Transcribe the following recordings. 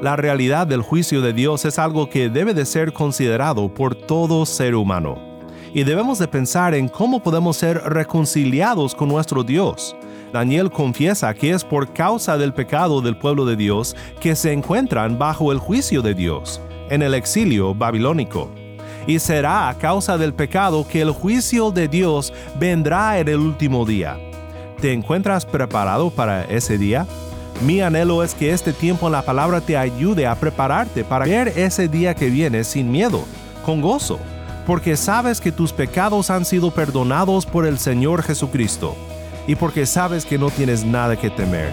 La realidad del juicio de Dios es algo que debe de ser considerado por todo ser humano. Y debemos de pensar en cómo podemos ser reconciliados con nuestro Dios. Daniel confiesa que es por causa del pecado del pueblo de Dios que se encuentran bajo el juicio de Dios, en el exilio babilónico. Y será a causa del pecado que el juicio de Dios vendrá en el último día. ¿Te encuentras preparado para ese día? Mi anhelo es que este tiempo en la palabra te ayude a prepararte para ver ese día que viene sin miedo, con gozo, porque sabes que tus pecados han sido perdonados por el Señor Jesucristo y porque sabes que no tienes nada que temer.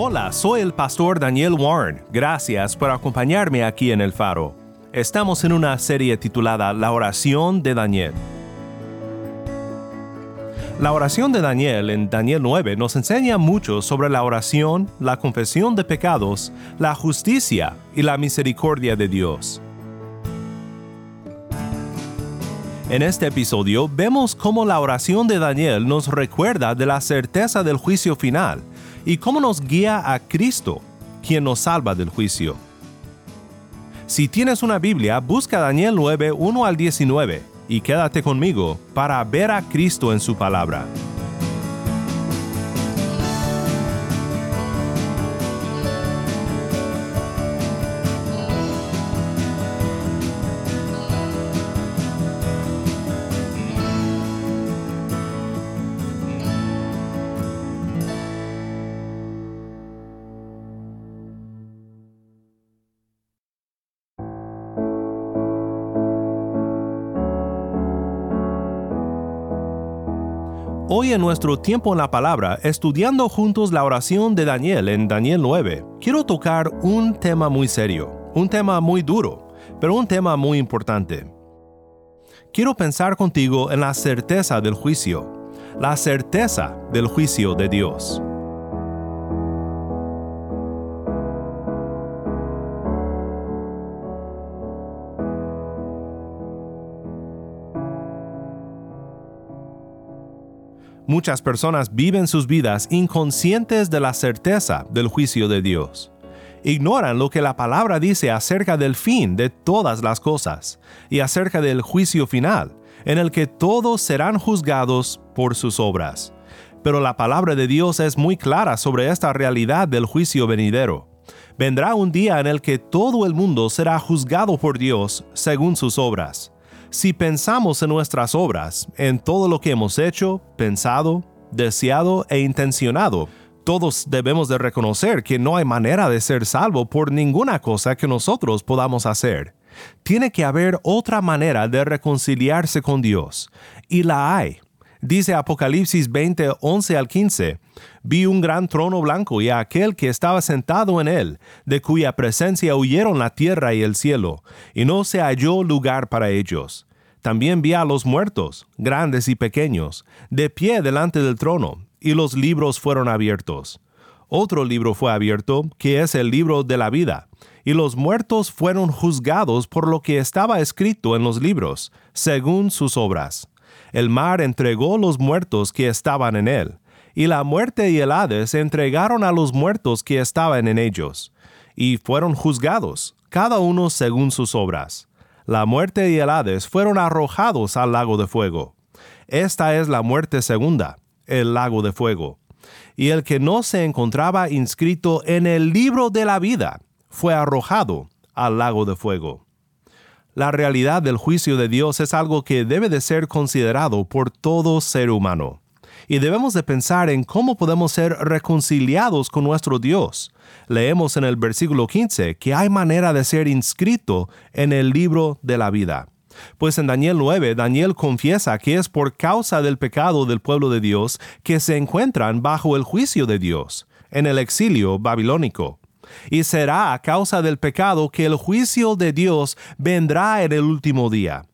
Hola, soy el pastor Daniel Warren. Gracias por acompañarme aquí en El Faro. Estamos en una serie titulada La oración de Daniel. La oración de Daniel en Daniel 9 nos enseña mucho sobre la oración, la confesión de pecados, la justicia y la misericordia de Dios. En este episodio vemos cómo la oración de Daniel nos recuerda de la certeza del juicio final y cómo nos guía a Cristo, quien nos salva del juicio. Si tienes una Biblia, busca Daniel 9, 1 al 19 y quédate conmigo para ver a Cristo en su palabra. Hoy en nuestro tiempo en la palabra, estudiando juntos la oración de Daniel en Daniel 9, quiero tocar un tema muy serio, un tema muy duro, pero un tema muy importante. Quiero pensar contigo en la certeza del juicio, la certeza del juicio de Dios. Muchas personas viven sus vidas inconscientes de la certeza del juicio de Dios. Ignoran lo que la palabra dice acerca del fin de todas las cosas y acerca del juicio final, en el que todos serán juzgados por sus obras. Pero la palabra de Dios es muy clara sobre esta realidad del juicio venidero. Vendrá un día en el que todo el mundo será juzgado por Dios según sus obras. Si pensamos en nuestras obras, en todo lo que hemos hecho, pensado, deseado e intencionado, todos debemos de reconocer que no hay manera de ser salvo por ninguna cosa que nosotros podamos hacer. Tiene que haber otra manera de reconciliarse con Dios, y la hay. Dice Apocalipsis 20, 11 al 15, Vi un gran trono blanco y a aquel que estaba sentado en él, de cuya presencia huyeron la tierra y el cielo, y no se halló lugar para ellos. También vi a los muertos, grandes y pequeños, de pie delante del trono, y los libros fueron abiertos. Otro libro fue abierto, que es el libro de la vida, y los muertos fueron juzgados por lo que estaba escrito en los libros, según sus obras el mar entregó los muertos que estaban en él, y la muerte y el Hades entregaron a los muertos que estaban en ellos, y fueron juzgados, cada uno según sus obras. La muerte y el Hades fueron arrojados al lago de fuego. Esta es la muerte segunda, el lago de fuego. Y el que no se encontraba inscrito en el libro de la vida fue arrojado al lago de fuego. La realidad del juicio de Dios es algo que debe de ser considerado por todo ser humano. y debemos de pensar en cómo podemos ser reconciliados con nuestro Dios. Leemos en el versículo 15 que hay manera de ser inscrito en el libro de la vida. Pues en Daniel 9, Daniel confiesa que es por causa del pecado del pueblo de Dios que se encuentran bajo el juicio de Dios, en el exilio babilónico. Y será a causa del pecado que el juicio de Dios vendrá en el último día.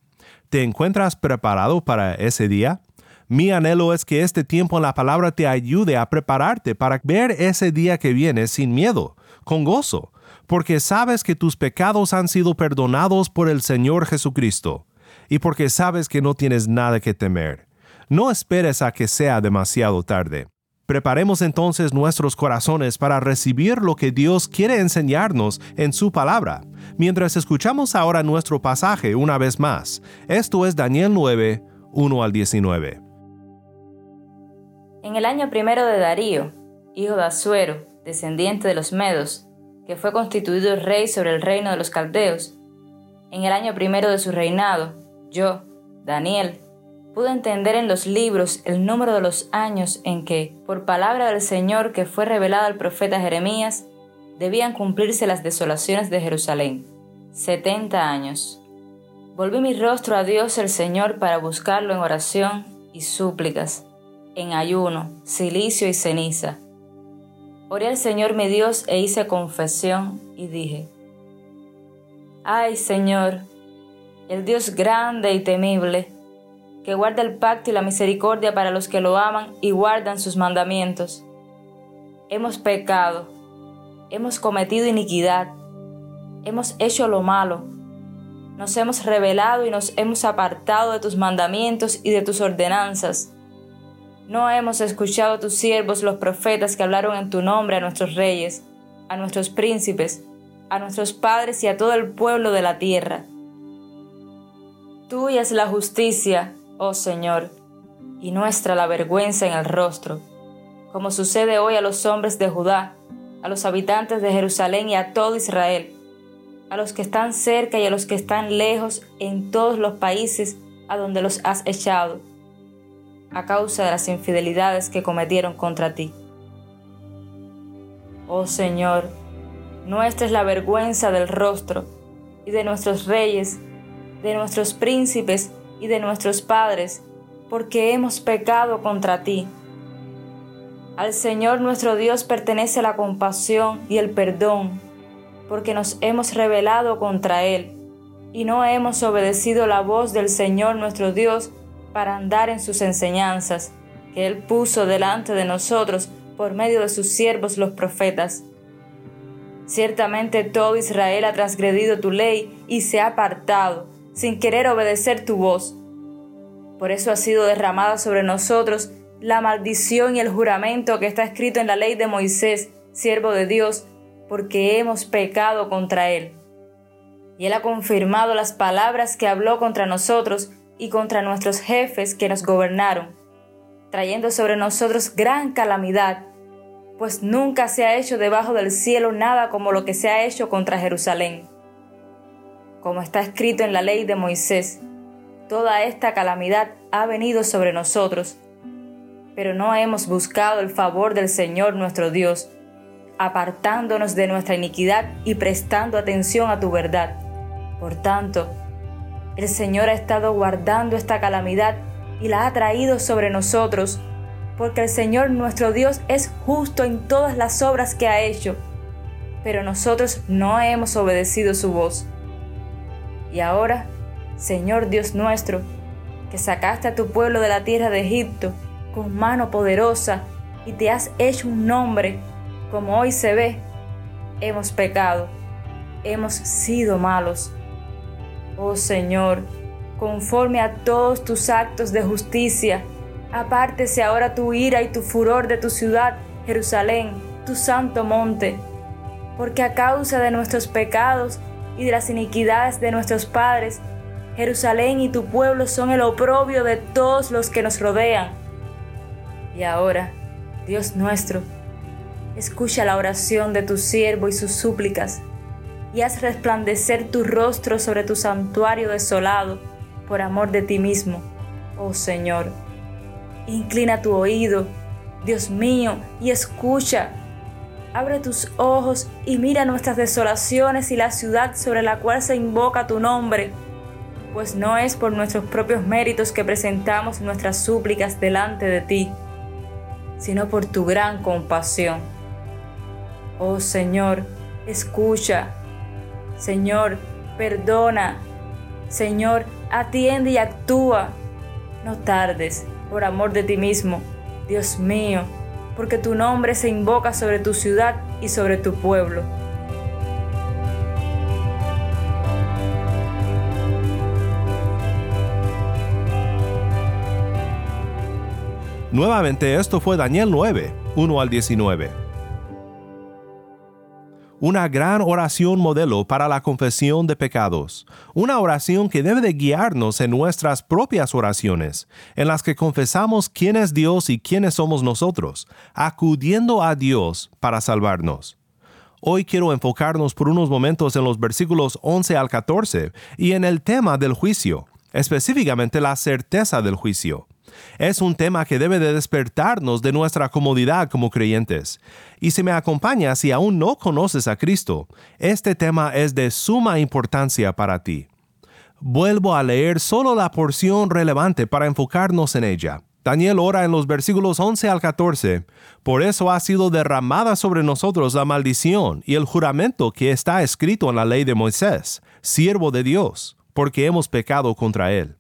¿Te encuentras preparado para ese día? Mi anhelo es que este tiempo en la palabra te ayude a prepararte para ver ese día que viene sin miedo, con gozo, porque sabes que tus pecados han sido perdonados por el Señor Jesucristo, y porque sabes que no tienes nada que temer. No esperes a que sea demasiado tarde. Preparemos entonces nuestros corazones para recibir lo que Dios quiere enseñarnos en su palabra, mientras escuchamos ahora nuestro pasaje una vez más. Esto es Daniel 9, 1 al 19. En el año primero de Darío, hijo de Asuero, descendiente de los Medos, que fue constituido rey sobre el reino de los Caldeos, en el año primero de su reinado, yo, Daniel, pude entender en los libros el número de los años en que, por palabra del Señor que fue revelada al profeta Jeremías, debían cumplirse las desolaciones de Jerusalén. Setenta años. Volví mi rostro a Dios el Señor para buscarlo en oración y súplicas en ayuno, silicio y ceniza. Oré al Señor mi Dios e hice confesión y dije, Ay Señor, el Dios grande y temible, que guarda el pacto y la misericordia para los que lo aman y guardan sus mandamientos. Hemos pecado, hemos cometido iniquidad, hemos hecho lo malo, nos hemos rebelado y nos hemos apartado de tus mandamientos y de tus ordenanzas no hemos escuchado a tus siervos los profetas que hablaron en tu nombre a nuestros reyes, a nuestros príncipes, a nuestros padres y a todo el pueblo de la tierra. Tuya es la justicia, oh Señor, y nuestra la vergüenza en el rostro, como sucede hoy a los hombres de Judá, a los habitantes de Jerusalén y a todo Israel, a los que están cerca y a los que están lejos en todos los países a donde los has echado a causa de las infidelidades que cometieron contra ti. Oh Señor, nuestra es la vergüenza del rostro y de nuestros reyes, de nuestros príncipes y de nuestros padres, porque hemos pecado contra ti. Al Señor nuestro Dios pertenece la compasión y el perdón, porque nos hemos rebelado contra Él y no hemos obedecido la voz del Señor nuestro Dios para andar en sus enseñanzas, que Él puso delante de nosotros por medio de sus siervos los profetas. Ciertamente todo Israel ha transgredido tu ley y se ha apartado, sin querer obedecer tu voz. Por eso ha sido derramada sobre nosotros la maldición y el juramento que está escrito en la ley de Moisés, siervo de Dios, porque hemos pecado contra Él. Y Él ha confirmado las palabras que habló contra nosotros y contra nuestros jefes que nos gobernaron, trayendo sobre nosotros gran calamidad, pues nunca se ha hecho debajo del cielo nada como lo que se ha hecho contra Jerusalén. Como está escrito en la ley de Moisés, toda esta calamidad ha venido sobre nosotros, pero no hemos buscado el favor del Señor nuestro Dios, apartándonos de nuestra iniquidad y prestando atención a tu verdad. Por tanto, el Señor ha estado guardando esta calamidad y la ha traído sobre nosotros, porque el Señor nuestro Dios es justo en todas las obras que ha hecho, pero nosotros no hemos obedecido su voz. Y ahora, Señor Dios nuestro, que sacaste a tu pueblo de la tierra de Egipto con mano poderosa y te has hecho un nombre, como hoy se ve, hemos pecado, hemos sido malos. Oh Señor, conforme a todos tus actos de justicia, apártese ahora tu ira y tu furor de tu ciudad, Jerusalén, tu santo monte, porque a causa de nuestros pecados y de las iniquidades de nuestros padres, Jerusalén y tu pueblo son el oprobio de todos los que nos rodean. Y ahora, Dios nuestro, escucha la oración de tu siervo y sus súplicas y haz resplandecer tu rostro sobre tu santuario desolado por amor de ti mismo, oh Señor. Inclina tu oído, Dios mío, y escucha. Abre tus ojos y mira nuestras desolaciones y la ciudad sobre la cual se invoca tu nombre, pues no es por nuestros propios méritos que presentamos nuestras súplicas delante de ti, sino por tu gran compasión. Oh Señor, escucha. Señor, perdona. Señor, atiende y actúa. No tardes, por amor de ti mismo, Dios mío, porque tu nombre se invoca sobre tu ciudad y sobre tu pueblo. Nuevamente esto fue Daniel 9, 1 al 19 una gran oración modelo para la confesión de pecados, una oración que debe de guiarnos en nuestras propias oraciones, en las que confesamos quién es Dios y quiénes somos nosotros, acudiendo a Dios para salvarnos. Hoy quiero enfocarnos por unos momentos en los versículos 11 al 14 y en el tema del juicio, específicamente la certeza del juicio. Es un tema que debe de despertarnos de nuestra comodidad como creyentes. Y si me acompañas y aún no conoces a Cristo, este tema es de suma importancia para ti. Vuelvo a leer solo la porción relevante para enfocarnos en ella. Daniel ora en los versículos 11 al 14, por eso ha sido derramada sobre nosotros la maldición y el juramento que está escrito en la ley de Moisés, siervo de Dios, porque hemos pecado contra él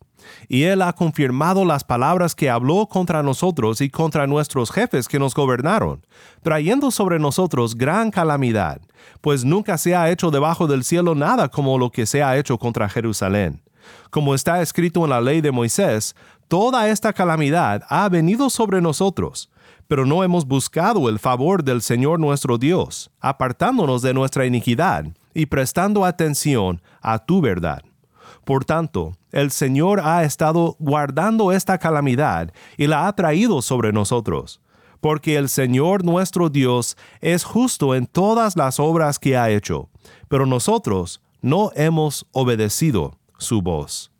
y Él ha confirmado las palabras que habló contra nosotros y contra nuestros jefes que nos gobernaron, trayendo sobre nosotros gran calamidad, pues nunca se ha hecho debajo del cielo nada como lo que se ha hecho contra Jerusalén. Como está escrito en la ley de Moisés, toda esta calamidad ha venido sobre nosotros, pero no hemos buscado el favor del Señor nuestro Dios, apartándonos de nuestra iniquidad y prestando atención a tu verdad. Por tanto, el Señor ha estado guardando esta calamidad y la ha traído sobre nosotros, porque el Señor nuestro Dios es justo en todas las obras que ha hecho, pero nosotros no hemos obedecido su voz.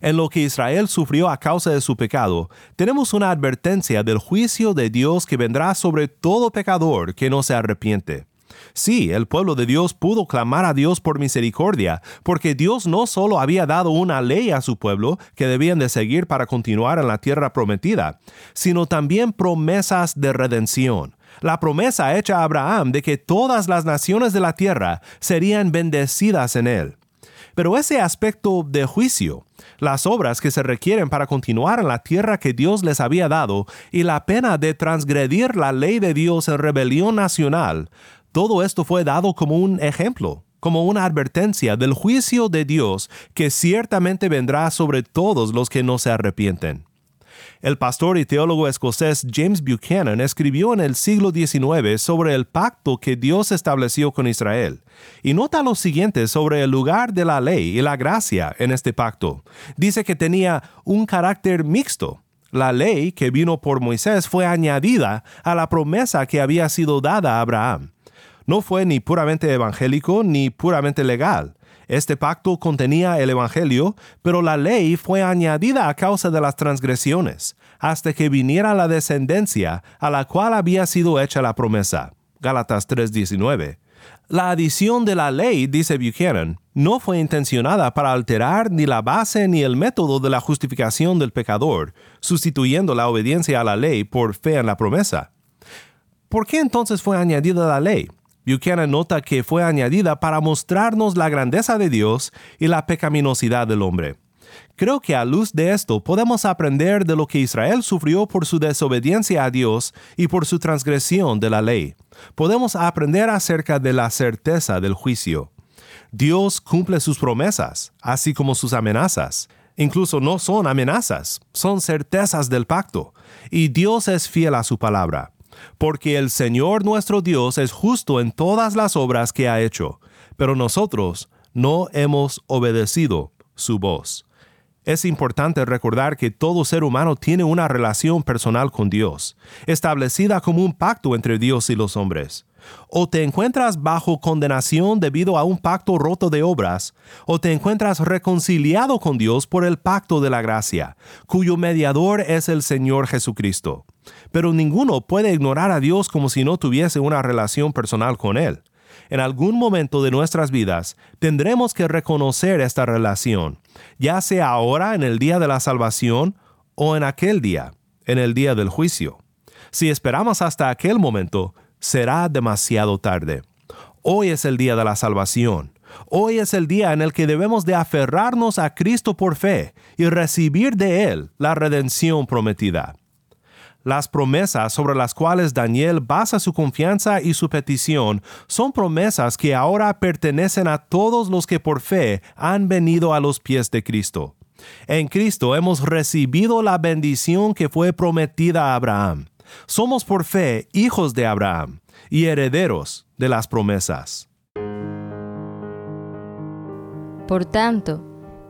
En lo que Israel sufrió a causa de su pecado, tenemos una advertencia del juicio de Dios que vendrá sobre todo pecador que no se arrepiente. Sí, el pueblo de Dios pudo clamar a Dios por misericordia, porque Dios no solo había dado una ley a su pueblo que debían de seguir para continuar en la tierra prometida, sino también promesas de redención. La promesa hecha a Abraham de que todas las naciones de la tierra serían bendecidas en él. Pero ese aspecto de juicio, las obras que se requieren para continuar en la tierra que Dios les había dado y la pena de transgredir la ley de Dios en rebelión nacional, todo esto fue dado como un ejemplo, como una advertencia del juicio de Dios que ciertamente vendrá sobre todos los que no se arrepienten. El pastor y teólogo escocés James Buchanan escribió en el siglo XIX sobre el pacto que Dios estableció con Israel, y nota lo siguiente sobre el lugar de la ley y la gracia en este pacto. Dice que tenía un carácter mixto. La ley que vino por Moisés fue añadida a la promesa que había sido dada a Abraham no fue ni puramente evangélico ni puramente legal. Este pacto contenía el Evangelio, pero la ley fue añadida a causa de las transgresiones, hasta que viniera la descendencia a la cual había sido hecha la promesa. Gálatas 3:19. La adición de la ley, dice Buchanan, no fue intencionada para alterar ni la base ni el método de la justificación del pecador, sustituyendo la obediencia a la ley por fe en la promesa. ¿Por qué entonces fue añadida la ley? Buchanan nota que fue añadida para mostrarnos la grandeza de Dios y la pecaminosidad del hombre. Creo que a luz de esto podemos aprender de lo que Israel sufrió por su desobediencia a Dios y por su transgresión de la ley. Podemos aprender acerca de la certeza del juicio. Dios cumple sus promesas, así como sus amenazas. Incluso no son amenazas, son certezas del pacto. Y Dios es fiel a su palabra porque el Señor nuestro Dios es justo en todas las obras que ha hecho, pero nosotros no hemos obedecido su voz. Es importante recordar que todo ser humano tiene una relación personal con Dios, establecida como un pacto entre Dios y los hombres. O te encuentras bajo condenación debido a un pacto roto de obras, o te encuentras reconciliado con Dios por el pacto de la gracia, cuyo mediador es el Señor Jesucristo. Pero ninguno puede ignorar a Dios como si no tuviese una relación personal con Él en algún momento de nuestras vidas tendremos que reconocer esta relación, ya sea ahora en el día de la salvación o en aquel día, en el día del juicio. Si esperamos hasta aquel momento, será demasiado tarde. Hoy es el día de la salvación. Hoy es el día en el que debemos de aferrarnos a Cristo por fe y recibir de Él la redención prometida. Las promesas sobre las cuales Daniel basa su confianza y su petición son promesas que ahora pertenecen a todos los que por fe han venido a los pies de Cristo. En Cristo hemos recibido la bendición que fue prometida a Abraham. Somos por fe hijos de Abraham y herederos de las promesas. Por tanto,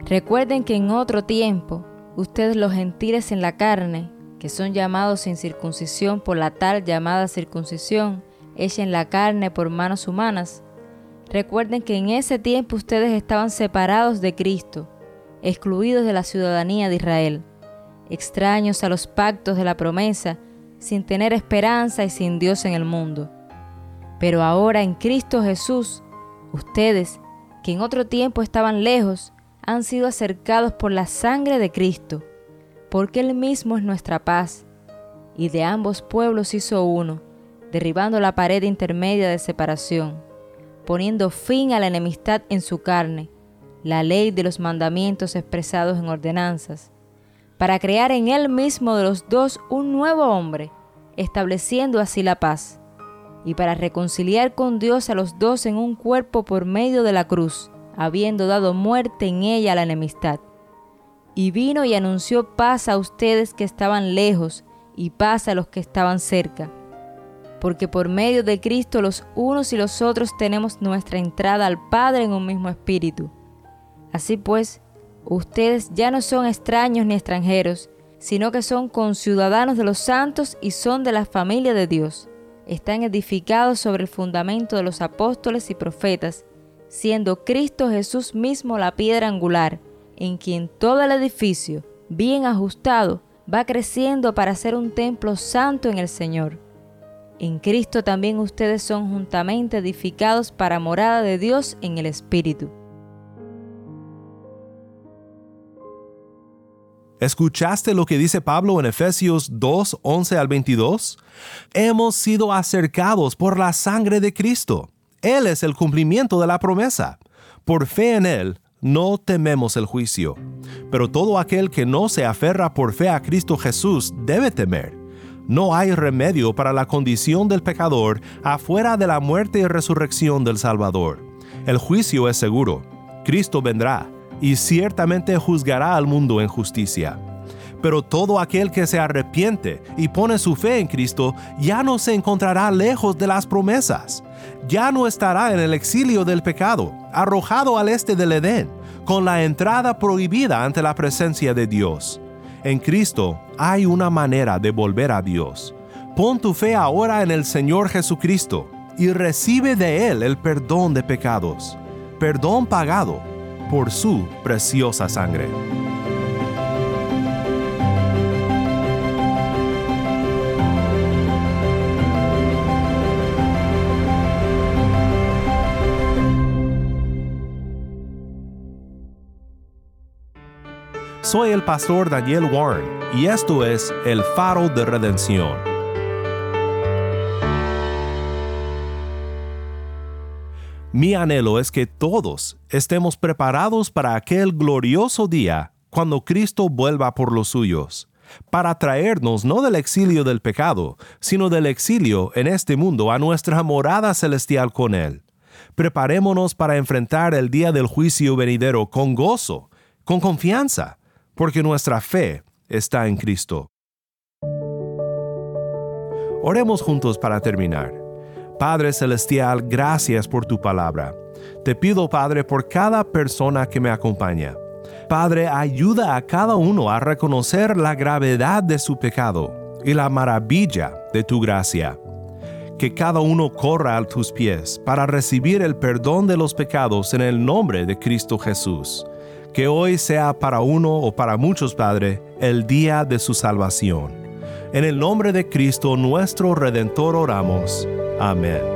recuerden que en otro tiempo, ustedes los gentiles en la carne, que son llamados sin circuncisión por la tal llamada circuncisión hecha en la carne por manos humanas. Recuerden que en ese tiempo ustedes estaban separados de Cristo, excluidos de la ciudadanía de Israel, extraños a los pactos de la promesa, sin tener esperanza y sin Dios en el mundo. Pero ahora en Cristo Jesús, ustedes, que en otro tiempo estaban lejos, han sido acercados por la sangre de Cristo porque Él mismo es nuestra paz, y de ambos pueblos hizo uno, derribando la pared intermedia de separación, poniendo fin a la enemistad en su carne, la ley de los mandamientos expresados en ordenanzas, para crear en Él mismo de los dos un nuevo hombre, estableciendo así la paz, y para reconciliar con Dios a los dos en un cuerpo por medio de la cruz, habiendo dado muerte en ella a la enemistad y vino y anunció paz a ustedes que estaban lejos y paz a los que estaban cerca. Porque por medio de Cristo los unos y los otros tenemos nuestra entrada al Padre en un mismo espíritu. Así pues, ustedes ya no son extraños ni extranjeros, sino que son conciudadanos de los santos y son de la familia de Dios. Están edificados sobre el fundamento de los apóstoles y profetas, siendo Cristo Jesús mismo la piedra angular en quien todo el edificio, bien ajustado, va creciendo para ser un templo santo en el Señor. En Cristo también ustedes son juntamente edificados para morada de Dios en el Espíritu. ¿Escuchaste lo que dice Pablo en Efesios 2, 11 al 22? Hemos sido acercados por la sangre de Cristo. Él es el cumplimiento de la promesa. Por fe en Él, no tememos el juicio. Pero todo aquel que no se aferra por fe a Cristo Jesús debe temer. No hay remedio para la condición del pecador afuera de la muerte y resurrección del Salvador. El juicio es seguro. Cristo vendrá y ciertamente juzgará al mundo en justicia. Pero todo aquel que se arrepiente y pone su fe en Cristo ya no se encontrará lejos de las promesas. Ya no estará en el exilio del pecado, arrojado al este del Edén, con la entrada prohibida ante la presencia de Dios. En Cristo hay una manera de volver a Dios. Pon tu fe ahora en el Señor Jesucristo y recibe de Él el perdón de pecados, perdón pagado por su preciosa sangre. Soy el pastor Daniel Warren y esto es El Faro de Redención. Mi anhelo es que todos estemos preparados para aquel glorioso día cuando Cristo vuelva por los suyos, para traernos no del exilio del pecado, sino del exilio en este mundo a nuestra morada celestial con Él. Preparémonos para enfrentar el día del juicio venidero con gozo, con confianza, porque nuestra fe está en Cristo. Oremos juntos para terminar. Padre Celestial, gracias por tu palabra. Te pido, Padre, por cada persona que me acompaña. Padre, ayuda a cada uno a reconocer la gravedad de su pecado y la maravilla de tu gracia. Que cada uno corra a tus pies para recibir el perdón de los pecados en el nombre de Cristo Jesús. Que hoy sea para uno o para muchos, Padre, el día de su salvación. En el nombre de Cristo nuestro Redentor oramos. Amén.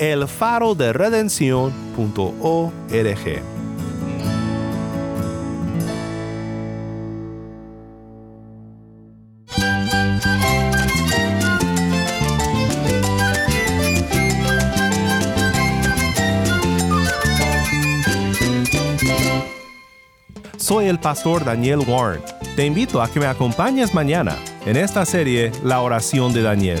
elfaroderedención.org. Soy el pastor Daniel Warren. Te invito a que me acompañes mañana en esta serie La oración de Daniel